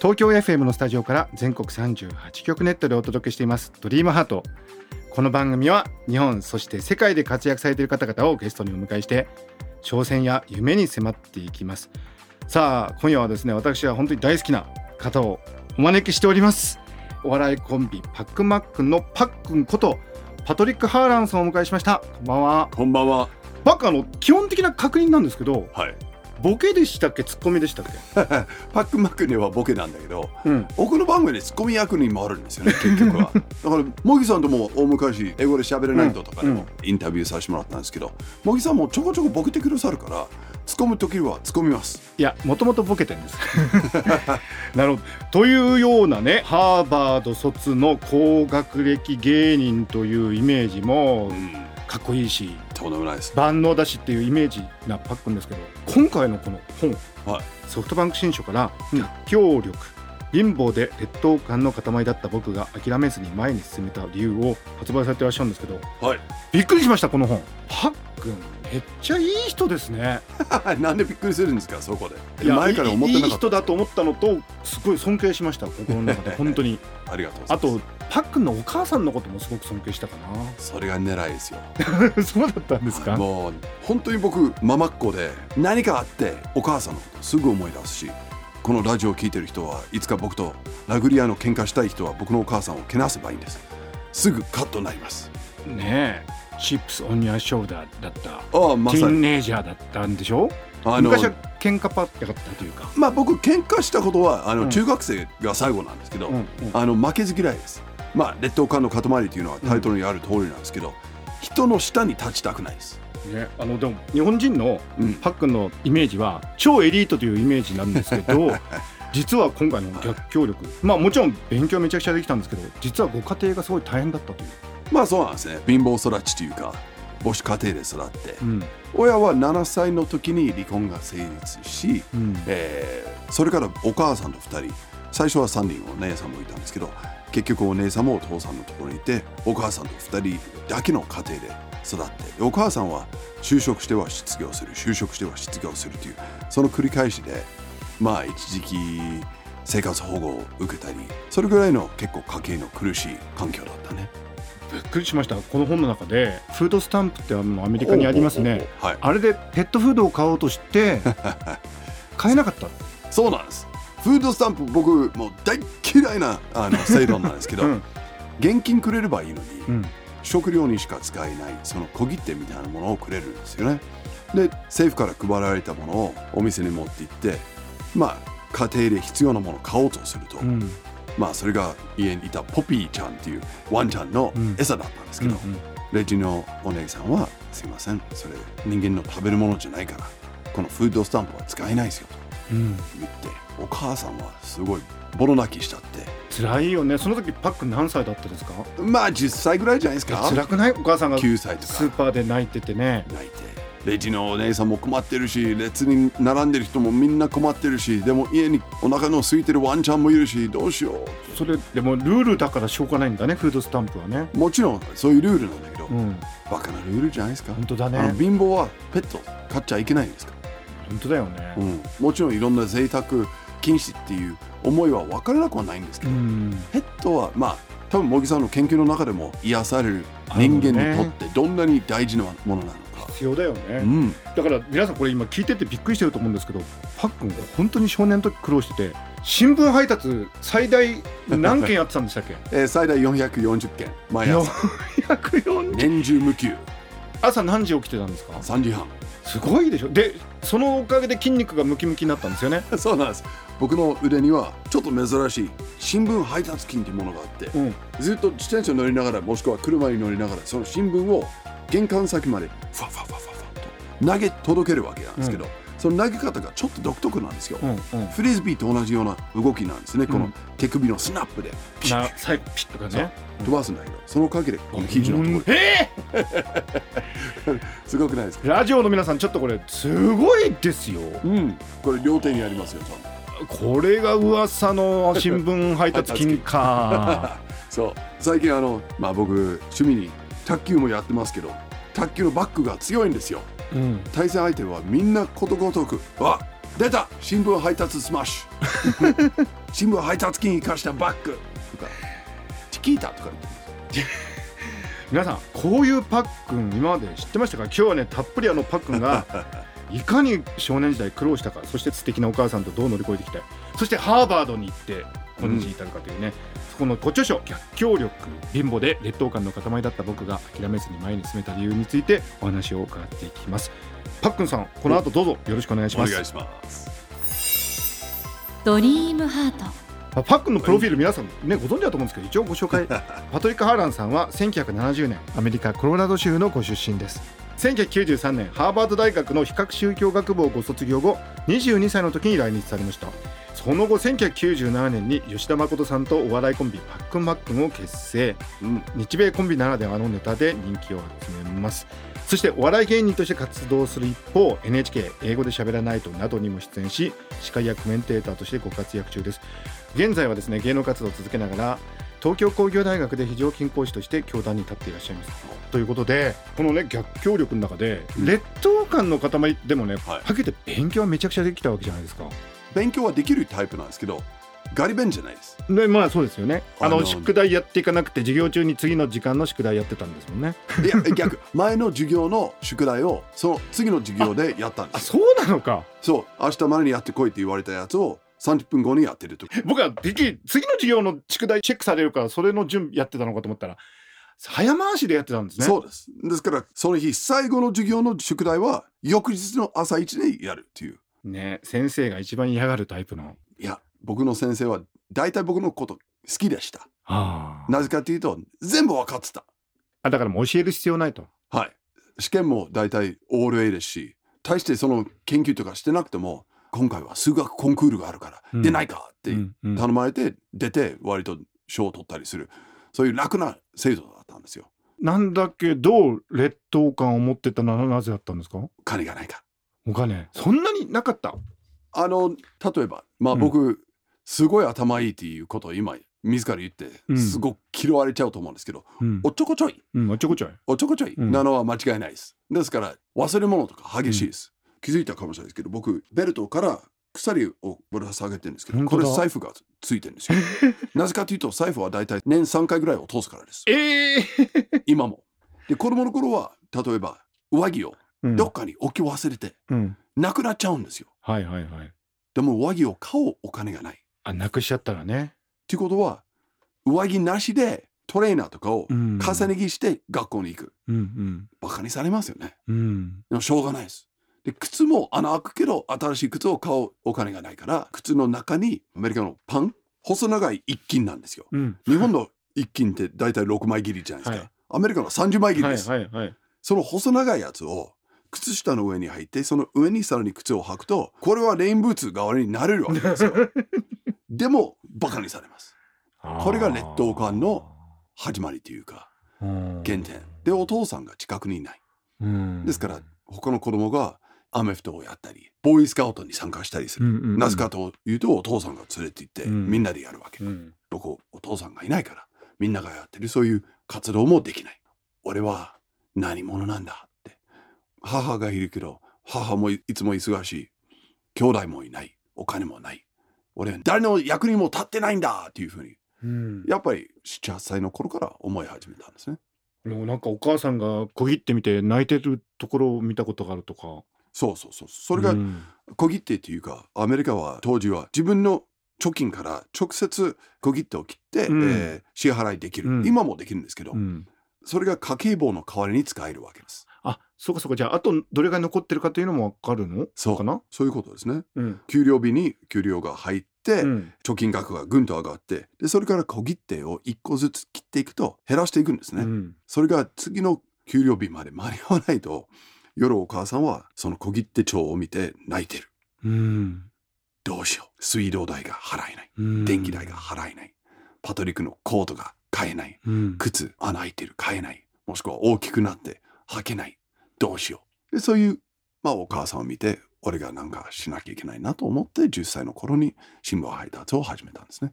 東京 FM のスタジオから全国38局ネットでお届けしています。ドリームハート。この番組は日本そして世界で活躍されている方々をゲストにお迎えして挑戦や夢に迫っていきます。さあ今夜はですね私は本当に大好きな方をお招きしております。お笑いコンビパックマックンのパックンことパトリック・ハーランさんをお迎えしました。こんばんは。こんばんは。パックあの基本的な確認なんですけどはい。ボケでしたっけ？ツッコミでしたっけ？パックマックにはボケなんだけど、うん。僕の番組でツッコミ役にもあるんですよね、結局は。だから、茂木さんとも大昔、英語で喋れないととかでもインタビューさせてもらったんですけど、茂木さんもちょこちょこボケてくださるから、ツッコむときはツッコみます。いやもともとボケてんです。なるほど。というようなねハーバード卒の高学歴芸人というイメージもうん。かっこいいしとんでもないです。万能だしっていうイメージなパックンですけど今回のこの本はい。ソフトバンク新書から逆境力貧乏で劣等感の塊だった僕が諦めずに前に進めた理由を発売されてらっしゃるんですけどはい。びっくりしましたこの本パックンめっちゃいい人ですね なんでびっくりするんですか、そこで。いや前から思っていいなかった。人だと思ったのとすごい尊敬しました心の中で 本当にありがとうございあます。とパックンのお母さんのこともすごく尊敬したかそれが狙いですよ。な そうだったんですか？もう本当に僕ママっ子で何かあってお母さんのことすぐ思い出すしこのラジオを聞いてる人はいつか僕と殴り合いの喧嘩したい人は僕のお母さんをけなせばいいんです。すぐカットになります。ねえ。チップスオニアショルダーだった。ああまティーンネイジャーだったんでしょ？あの昔は喧嘩パッてかったというか、まあ僕喧嘩したことはあの、うん。中学生が最後なんですけど、うんうん。あの負けず嫌いですまあ劣等感の塊っていうのはタイトルにある通りなんですけど、人の下に立ちたくないです。ね、あのでも日本人のうん。パックンのイメージは超エリートというイメージなんですけど 実は今回の逆境力まあもちろん勉強めちゃくちゃできたんですけど実はご家庭がすごい大変だったという、まあそうなんですね。貧乏育ちというか母子家庭で育って、うん。親は7歳の時に離婚が成立し、うん。えーそれからお母さんと2人最初は3人お姉さんもいたんですけど結局お姉さんもお父さんのところにいてお母さんと2人だけの家庭で育ってお母さんは就職しては失業する就職しては失業するというその繰り返しでまあ一時期生活保護を受けたりそれぐらいの結構家計の苦しい環境だったね。びっくりしました。この本の中でフードスタンプってあのアメリカにありますね。はい。あれでペットフードを買おうとして 買えなかった。そうなんですフードスタンプ僕もう大嫌いなあの制度なんですけど、うん。現金くれればいいのに、うん。食料にしか使えないその小切手みたいなものをくれるんですよね。で政府から配られたものをお店に持って行ってまあ家庭で必要なものを買おうとすると、うん。まあそれが家にいたポピーちゃんっていうワンちゃんのうん。餌だったんですけど、うんレジのお姉さんはすいませんそれ人間の食べるものじゃないからこのフードスタンプは使えないですよと。うん言ってお母さんはすごいボロ泣きしちゃって。辛いよね。その時パックン何歳だったですか？まあ10歳ぐらいじゃないですか。辛くない？お母さんが9歳とか。スーパーで泣いててね。泣いて。レジのお姉さんも困ってるし列に並んでる人もみんな困ってるしでも家にお腹の空いてるワンちゃんもいるしどうしよそれでもルールだからしょうがないんだねフードスタンプはね。うもちろんそういうルールなんだけど、うん。バカなルールじゃないですか。本当だね。貧乏はペット飼っちゃいけないんですか、本当だよね。うん、もちろんいろんな贅沢禁止っていう思いは分からなくはないんですけど、うん。ペットはまあ多分茂木さんの研究の中でも癒される人間にとってどんなに大事なものなのか、必要だよね、うん、だから皆さんこれ今聞いててびっくりしてると思うんですけどパックンが本当に少年の時苦労してて新聞配達最大何件やってたんでしたっけ？えー最大440件。毎朝。440年中無休。朝何時起きてたんですか？3時半。すごいでしょ。でそのおかげで筋肉がムキムキになったんですよね。そうなんです。僕の腕にはちょっと珍しい新聞配達金っていうものがあって、うん。ずっと自転車乗りながらもしくは車に乗りながらその新聞を玄関先までファファファファファと投げ届けるわけなんですけど、その投げ方がちょっと独特なんですよ、うんうん。フリスビーと同じような動きなんですね、このうん手首のスナップでピシッ。な最後ピッとかね。飛ばすんだけどそのおかげでこの肘のところ。え すごくないですか？ーラジオの皆さんちょっとこれすごいですよ。うん。これ両手にありますよちゃんと。これが噂の新聞配達金か。そう。最近あのまあ僕趣味に卓球もやってますけど卓球のバックが強いんですようん。対戦相手はみんなことごとく「あ出た新聞配達スマッシュ。新聞配達金生かしたバック」とか「チキータ」とか言って皆さんこういうパックン今まで知ってましたか？今日はねたっぷりあのパックンが いかに少年時代苦労したかそして素敵なお母さんとどう乗り越えてきたいそしてハーバードに行って今日に至るかというね、そこのご著書「逆境力貧乏で劣等感の塊だった僕が諦めずに前に進めた理由」についてお話を伺っていきます。パックンさんこの後どうぞよろしくお願いします。お願いします。ドリームハート。まあパックンのプロフィール皆さんねご存知だと思うんですけど一応ご紹介。パトリック・ハーランさんは1970年アメリカ・コロラド州のご出身です。1993年ハーバード大学の比較宗教学部をご卒業後22歳の時に来日されましたその後1997年に吉田誠さんとお笑いコンビパックンマックンを結成。うん。日米コンビならではのネタで人気を集めます。そしてお笑い芸人として活動する一方 NHK 英語で喋らないとなどにも出演し司会やコメンテーターとしてご活躍中です。現在はですね芸能活動を続けながら東京工業大学で非常勤講師として教壇に立っていらっしゃいます。ということでこのね逆境力の中でうん。劣等感の塊でもね、はい。はっきり言って勉強はめちゃくちゃできたわけじゃないですか勉強はできるタイプなんですけどガリ弁じゃないです。でまあそうですよね。あの宿題やっていかなくて授業中に次の時間の宿題やってたんですもんね。いや逆。前の授業の宿題をその次の授業でやったんです。あそうなのか。そう。明日までにやってこいって言われたやつを30分後にやってると僕はでき次の授業の宿題チェックされるからそれの準備やってたのかと思ったら早回しでやってたんですね。そうです。ですからその日最後の授業の宿題は翌日の朝一でやるっていうね先生が一番嫌がるタイプの。いや僕の先生は大体僕のこと好きでした。あなぜかというと全部分かってた。あだからもう教える必要ないと。はい。試験も大体オール A ですし大してその研究とかしてなくても今回は数学コンクールがあるから、うん。出ないかって頼まれて出て割と賞を取ったりする。そういう楽な制度だったんですよ。なんだけど劣等感を持ってたのはなぜだったんですか？金がないかお金そんなになかった？あの例えばまあうん。僕、すごい頭いいっていうことを今自ら言って、うん。すごく嫌われちゃうと思うんですけどうん。おっちょこちょい。うんおちょこちょい。おっちょこちょいうん。なのは間違いないです、ですから忘れ物とか激しいです、気づいたかもしれないですけど僕ベルトから鎖をぶら下げてるんですけどこれ財布がついてるんですよ。なぜかというと財布は大体年3回ぐらいを通すからです。ええ今も。で子供の頃は例えば上着をうんどっかに置き忘れてうん。なくなっちゃうんですよ。はいはいはい。でも上着を買おうお金がない。あなくしちゃったらね。っていうことは上着なしでトレーナーとかをうん。重ね着して学校に行く。うんうん。バカにされますよね。うん。でもしょうがないです。で靴も穴開くけど新しい靴を買うお金がないから靴の中にアメリカのパン細長い一斤なんですよ。うん。日本の一斤って大体6枚切りじゃないですか、はい。アメリカの30枚切りはいです、はいはい。その細長いやつを靴下の上に入ってその上にさらに靴を履くとこれはレインブーツ代わりになれるわけですよ。でもバカにされます。これが劣等感の始まりというか原原点。でお父さんが近くにいない。ですから他の子供がアメフトをやったりボーイスカウトに参加したりする、なぜかというとお父さんが連れて行ってうん。みんなでやるわけ、うん。どこお父さんがいないからみんながやってるそういう活動もできない。俺は何者なんだ？母がいるけど母もいいつも忙しい。兄弟もいない。お金もない。俺は誰の役にも立ってないんだ！っていうふうにうん。やっぱり78歳の頃から思い始めたんですね。なんかお母さんが小切ってみて泣いてるところを見たことがあるとか。そうそうそう。それがうん。小切手っていうかアメリカは当時は自分の貯金から直接小切手を切って、うん。えー支払いできる、うん。今もできるんですけど、うん。それが家計簿の代わりに使えるわけですあそうかそうかじゃああとどれが残ってるかというのも分かるの？そうかな？そういうことですねうん給料日に給料が入って、うん貯金額がぐんと上がってでそれから小切手を1個ずつ切っていくと減らしていくんですね、うんそれが次の給料日まで間に合わないと夜お母さんはその小切手帳を見て泣いてる。うんどうしよう。水道代が払えない。うん電気代が払えない。パトリックのコートが買えない。うん靴穴開いてる買えない。もしくは大きくなって履けない。どうしよう。でそういう、まあお母さんを見て、俺がなんかしなきゃいけないなと思って10歳の頃に新聞配達を始めたんですね。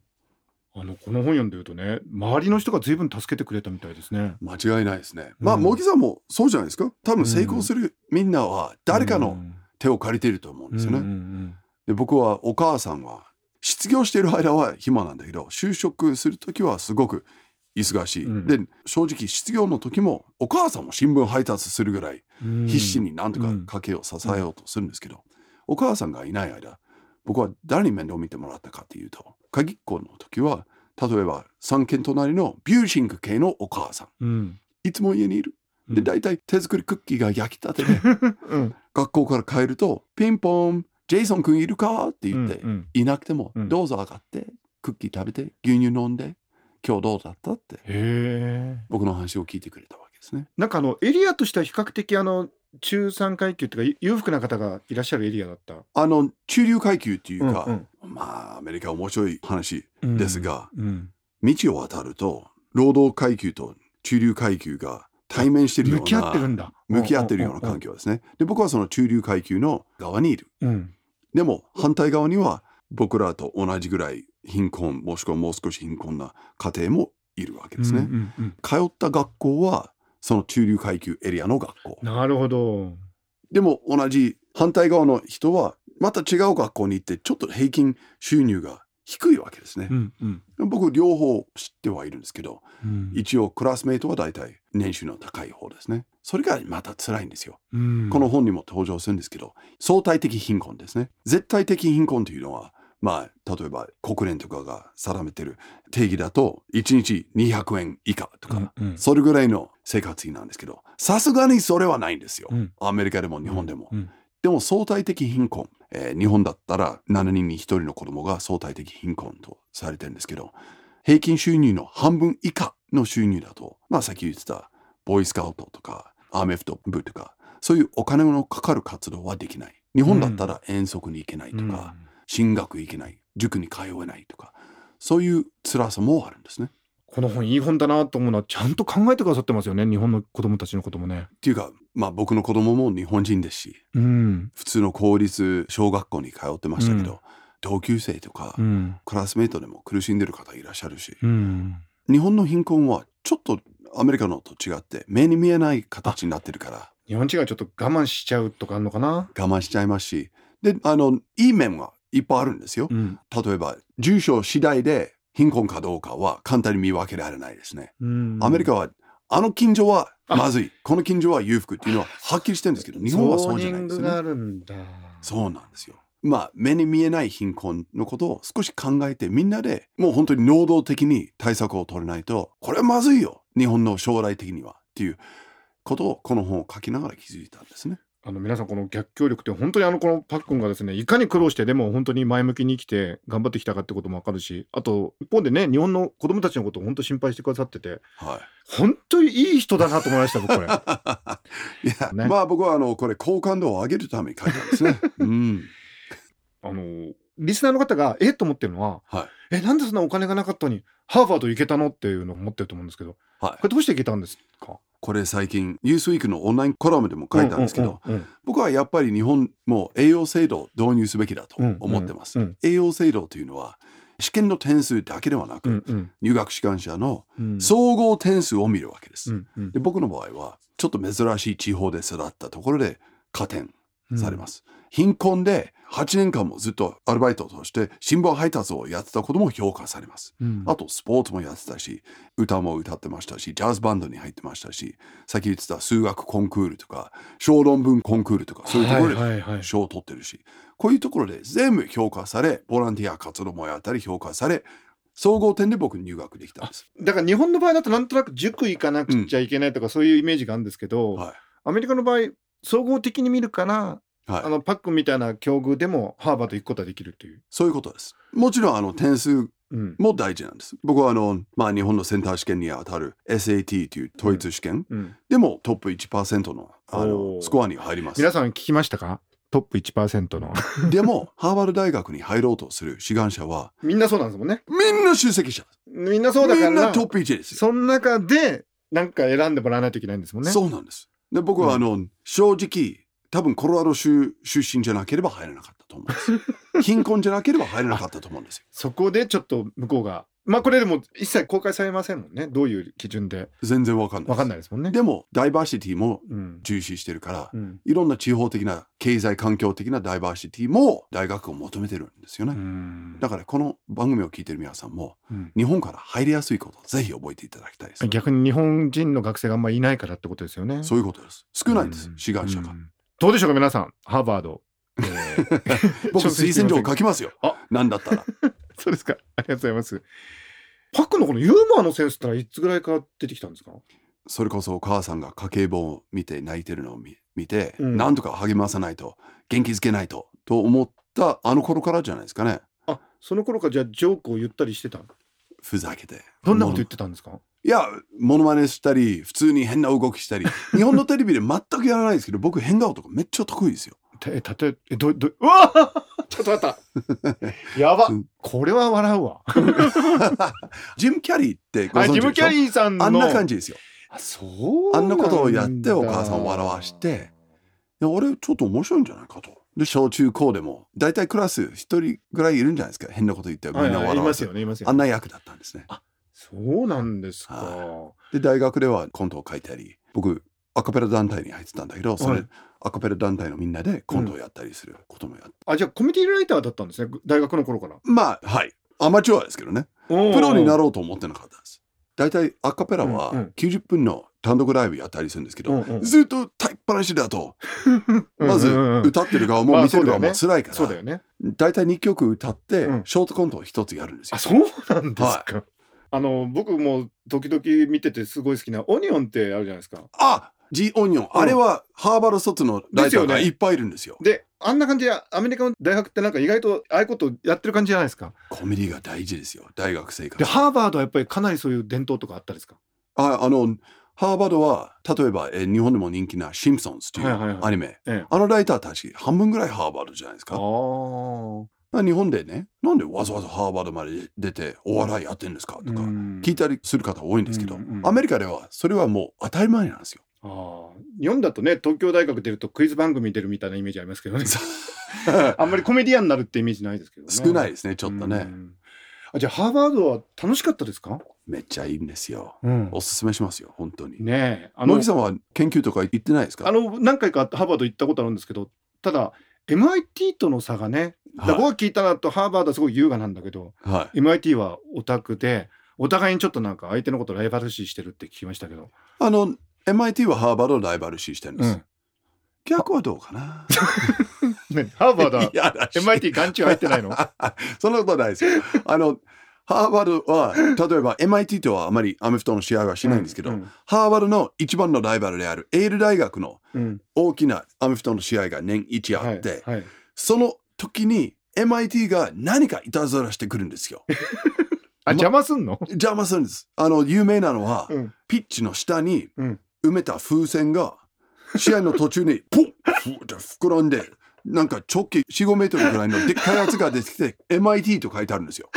あのこの本読んでるとね周りの人が随分助けてくれたみたいですね。間違いないですね。まあ、うん茂木さんもそうじゃないですか。多分成功するみんなは誰かのうん手を借りていると思うんですよね。で僕はお母さんは失業している間は暇なんだけど就職する時はすごく忙しい、うん。で正直失業の時もお母さんも新聞配達するぐらいうん。必死になんとかうん家計を支えようとするんですけど、お母さんがいない間僕は誰に面倒を見てもらったかっていうと鍵っ子の時は例えば3軒隣のビューシング系のお母さん。うん。いつも家にいる。でうん。大体手作りクッキーが焼きたてでうん。学校から帰るとピンポンジェイソン君いるかって言って、うんうん。いなくても、うん。どうぞ上がってクッキー食べて牛乳飲んで今日どうだったって。僕の話を聞いてくれたわけですね。なんかあのエリアとしては比較的あの中産階級っていうか裕福な方がいらっしゃるエリアだった。あの中流階級っていうか、うんまあアメリカ面白い話うんですが、うん道を渡ると労働階級と中流階級が対面してるような向き合ってるんだ。向き合ってるような環境ですね。で僕はその中流階級の側にいる。うん。でも反対側には僕らと同じぐらい貧困もしくはもう少し貧困な家庭もいるわけですね。うんうんうん通った学校はその中流階級エリアの学校。なるほど。でも同じ反対側の人はまた違う学校に行ってちょっと平均収入が低いわけですねう。んうん僕両方知ってはいるんですけどうん一応クラスメイトは大体年収の高い方ですね。それがまた辛いんですよ。うんこの本にも登場するんですけど相対的貧困ですね。絶対的貧困というのはまあ例えば国連とかが定めてる定義だと1日200円以下とか、うんうん。それぐらいの生活費なんですけどさすがにそれはないんですよ。うん。アメリカでも日本でも。うん。でも相対的貧困、えー日本だったら7人に1人の子供が相対的貧困とされてるんですけど平均収入の半分以下の収入だとまあさっき言ってたボーイスカウトとかアメフト部とかそういうお金のかかる活動はできない。日本だったら遠足に行けないとか、進学行けない塾に通えないとかそういう辛さもあるんですね。この本いい本だなと思うのはちゃんと考えてくださってますよね日本の子供たちのこともね。っていうかまあ僕の子供も日本人ですしうん普通の公立小学校に通ってましたけど、うん同級生とか、うんクラスメートでも苦しんでる方いらっしゃるし、うん日本の貧困はちょっとアメリカのと違って目に見えない形になってるから日本人がちょっと我慢しちゃうとかあるのかな？我慢しちゃいますしであのいい面はいっぱいあるんですよ、うん。例えば住所次第で貧困かどうかは簡単に見分けられないですね、うん。アメリカはあの近所はまずい。この近所は裕福っていうのははっきりしてるんですけど日本はそうじゃないんですよね。そうなんですよ。まあ目に見えない貧困のことを少し考えてみんなでもう本当に能動的に対策を取らないとこれはまずいよ。日本の将来的にはっていうことをこの本を書きながら気づいたんですね。あの皆さんこの逆境力って本当にあのこのパックンがですねいかに苦労してでも本当に前向きに生きて頑張ってきたかってこともわかるしあと一方でね日本の子供たちのことを本当心配してくださってては本当にいい人だなと思いました僕これ。い。いや、ねまあ僕はあのこれ好感度を上げるために書いたんですね。うん。あのリスナーの方がえっと思ってるのははい。えなんでそんなお金がなかったのにハーバード行けたのっていうのを思ってると思うんですけどはいこれどうして行けたんですか？これ最近ニュースウィークのオンラインコラムでも書いたんですけど、僕はやっぱり日本も栄養制度を導入すべきだと思ってます。栄養制度というのは試験の点数だけではなく、うんうん。入学志願者のうん。総合点数を見るわけです。うんうん。で僕の場合はちょっと珍しい地方で育ったところで加点されます。貧困で8年間もずっとアルバイトとして新聞配達をやってたことも評価されます。うんあとスポーツもやってたし歌も歌ってましたしジャズバンドに入ってましたしさっき言ってた数学コンクールとか小論文コンクールとかそういうところで賞を取ってるしこういうところで全部評価されボランティア活動もやったり評価され総合点で僕入学できたんです。だから日本の場合だとなんとなく塾行かなくちゃいけないとかそういうイメージがあるんですけど、はいアメリカの場合総合的に見るから、はいあのパックンみたいな境遇でもハーバード行くことはできるっていう。そういうことです。もちろんあの点数うんも大事なんです。僕はあの、まあ、日本のセンター試験に当たる SAT という統一試験、うんでもトップ1%のあおのースコアに入ります。皆さん聞きましたか？トップ1%のでも、ハーバード大学に入ろうとする志願者は、みんなそうなんですもんねみんな出席者。みんなそうだからみんなトップ1ですよ。その中でなんか選んでもらわないといけないんですもんねそうなんです。で、僕はあの、正直、多分コロラド州出身じゃなければ入れなかったと思うんです。貧困じゃなければ入れなかったと思うんですよ。そこでちょっと向こうがまあこれでも一切公開されませんもんね。どういう基準で。全然わかんない。わかんないですもんね。でも、ダイバーシティもうん。重視してるから、うん。いろんな地方的な経済環境的なダイバーシティも大学を求めてるんですよね。うん。だからこの番組を聞いてる皆さんもうん。日本から入りやすいことをぜひ覚えていただきたいです。逆に日本人の学生があんまりいないからってことですよね。そういうことです。少ないんです、うん。志願者が。うん。どうでしょうか皆さん。ハーバード、えー僕、推薦状書きますよあ。なんだったら。そうですかありがとうございますパックのこのユーモアのセンスってのはいつぐらいから出てきたんですか？それこそお母さんが家計簿を見て泣いてるのを見見て、うんなんとか励まさないと、元気づけないと、と思ったあの頃からじゃないですかね。あその頃からじゃあジョークを言ったりしてたふざけて。どんなこと言ってたんですか？いや、モノマネしたり、普通に変な動きしたり、日本のテレビで全くやらないですけど、僕変顔とかめっちゃ得意ですよ。てたとええどど うわちょっと待った やばうんこれは笑うわ ジム・キャリーってご存知でしょ？あジム・キャリーさんのあんな感じですよ。あそうあんなことをやってお母さんを笑わしていや、俺ちょっと面白いんじゃないかと。で、小中高でも、大体クラス一人ぐらいいるんじゃないですか。変なこと言ってみんはいはい、いな笑わせる。ますよねいますよあんな役だったんですね。そうなんですか、はで、大学ではコントを書いたり、僕、アカペラ団体に入ってたんだけど、それ、はいアカペラ団体のみんなでコントをやったりすることもやって。あじゃあコメディライターだったんですね大学の頃から。まあ、はい。アマチュアですけどね。ププロになるろうと思ってなかったです。大体アカペラはうんうん。90分の単独ライブやったりするんですけど、うんうん。ずっと立いっぱなしだと、まず歌ってる側もまあ見てる側もそ辛いから、そうだよね。大体2曲歌って、うん。ショートコントを1つやるんですよ。あ。そうなんですか、あの僕も時々見ててすごい好きなオニオンってあるじゃないですか。あジ・オニオン、あれはハーバード卒のライターがいっぱいいるんですよ。であんな感じでアメリカの大学ってなんか意外とああいうことやってる感じじゃないですか？コメディが大事ですよ、大学生活。で。ハーバードはやっぱりかなりそういう伝統とかあったですか？ああの、ハーバードは、例えば、えー日本でも人気なシンプソンズというアニメ、ええ。あのライターたち半分ぐらいハーバードじゃないですか。日本でね、なんでわざわざハーバードまで出てお笑いやってんですかとかうん。聞いたりする方多いんですけど、アメリカではそれはもう当たり前なんですよ。あー。日本だとね東京大学出るとクイズ番組出るみたいなイメージありますけどね。あんまりコメディアンになるってイメージないですけどね。少ないですね、ちょっとね。うん。あじゃあハーバードは楽しかったですか、めっちゃいいんですよ。うん。おすすめしますよ、本当に。ねえあの野木さんは研究とか行ってないですか？あの何回かハーバード行ったことあるんですけどただ MIT との差がね僕が聞いたのとハーバードはすごい優雅なんだけどは MIT はオタクでお互いにちょっとなんか相手のことライバル視してるって聞きましたけど、い。あの、MIT はハーバードをライバル視してるんです。うん。逆はどうかな？ね、ハーバードは MIT 眼中入ってないの？そんなことはないですよ。あの、ハーバードは、例えば MIT とはあまりアメフトの試合はしないんですけど、うんハーバードの一番のライバルであるエール大学のうん。大きなアメフトの試合が年一あって、はいはい。その時に MIT が何かいたずらしてくるんですよ。あ邪魔すんの、邪魔するんです。あの、有名なのは、うん。ピッチの下にうん埋めた風船が、試合の途中に ポンふーって膨らんで、なんか直径4、5メートルぐらいのでっかいやつが出てきて、MIT と書いてあるんですよ。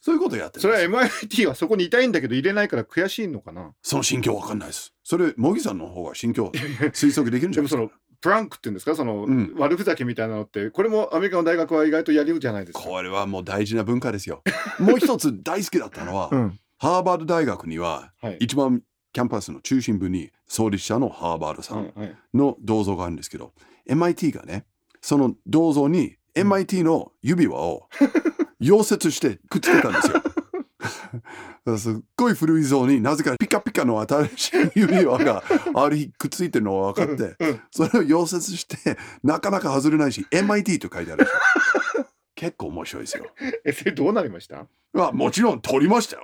そういうことやってそれは MIT はそこにいたいんだけど入れないから悔しいのかな？その心境わかんないです。それ、茂木さんの方が心境推測できるんじゃないですか？でもその。プランクっていうんですか？その、うん悪ふざけみたいなのってこれもアメリカの大学は意外とやるじゃないですか？これはもう大事な文化ですよ。もう一つ大好きだったのは、うんハーバード大学にははい一番キャンパスの中心部に創立者のハーバードさんの銅像があるんですけど、MIT がね、その銅像に MIT の指輪を 溶接してくっつけたんですよ。すっごい古い像になぜかピカピカの新しい指輪がある日くっついてるのが分かって、うんそれを溶接してなかなか外れないし MIT と書いてあるんですよ 結構面白いですよ。えそれどうなりました？まあもちろん取りましたよ。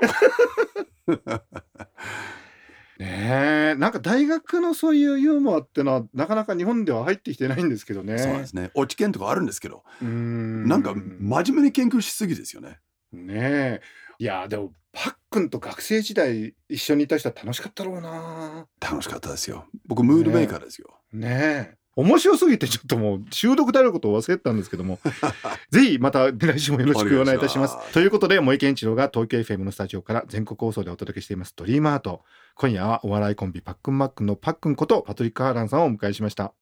ねえなんか大学のそういうユーモアってのはなかなか日本では入ってきてないんですけどね。そうですね。落ち研とかあるんですけど、んなんか真面目に研究しすぎですよね。ねえいやでもパックンと学生時代一緒にいた人は楽しかったろうな楽しかったですよ。僕、ムードメーカーですよ。ねえ面白すぎてちょっともう収録であることを忘れてたんですけども ぜひまた来週もよろしくお願いいたしますということで萌池一郎が東京 FM のスタジオから全国放送でお届けしています「ドリームアート今夜はお笑いコンビパックンマックンのパックンことパトリック・ハーランさんをお迎えしました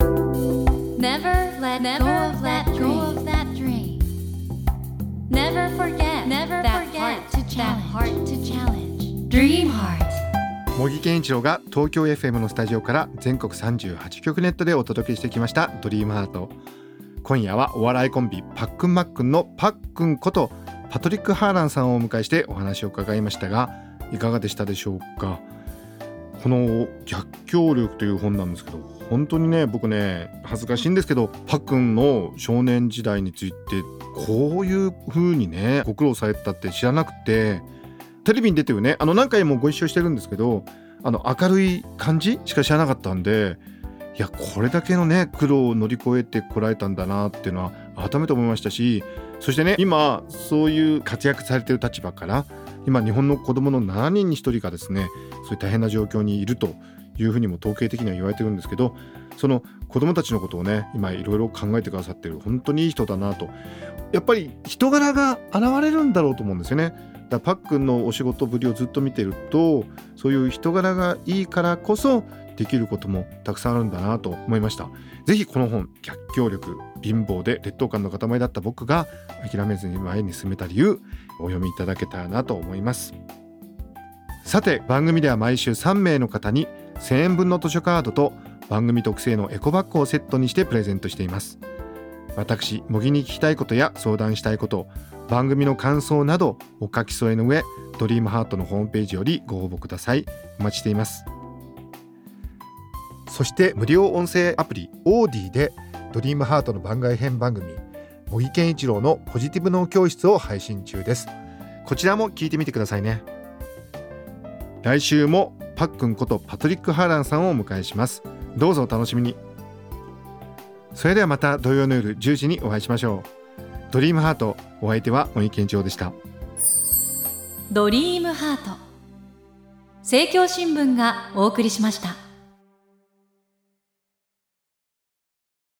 Never let go of that dream. Never forget that heart to challenge. Dream heart. 茂木健一郎が東京 FM のスタジオから全国38局ネットでお届けしてきました「ドリームハート。今夜はお笑いコンビパックンマックンのパックンことパトリック・ハーランさんをお迎えしてお話を伺いましたがいかがでしたでしょうか？この「逆境力」という本なんですけど本当にね僕ね恥ずかしいんですけどパックンの少年時代についてこういう風にねご苦労されたって知らなくてテレビに出てるねあの何回もご一緒してるんですけどあの明るい感じしか知らなかったんでいやこれだけのね苦労を乗り越えてこられたんだなっていうのは改めて思いましたしそしてね今そういう活躍されてる立場から今日本の子どもの7人に1人がですねそういう大変な状況にいるというふうにも統計的には言われてるんですけどその子どもたちのことをね今いろいろ考えてくださってる本当にいい人だなとやっぱり人柄が現れるんだろうと思うんですよね。だパックンのお仕事ぶりをずっと見てるとそういう人柄がいいからこそできることもたくさんあるんだなと思いました。ぜひこの本逆境力貧乏で劣等感の塊だった僕が諦めずに前に進めた理由お読みいただけたらなと思います。さて番組では毎週3名の方に1000円分の図書カードと番組特製のエコバッグをセットにしてプレゼントしています。私模擬に聞きたいことや相談したいこと番組の感想などお書き添えの上ドリームハートのホームページよりご応募ください。お待ちしています。そして無料音声アプリオーディでドリームハートの番外編番組模擬健一郎のポジティブ脳教室を配信中です。こちらも聞いてみてくださいね。来週もパックンことパトリック・ハーランさんをお迎えします。どうぞお楽しみに。それではまた土曜の夜10時にお会いしましょう。ドリームハートお相手は森健一郎でした。ドリームハート。政教新聞がお送りしました。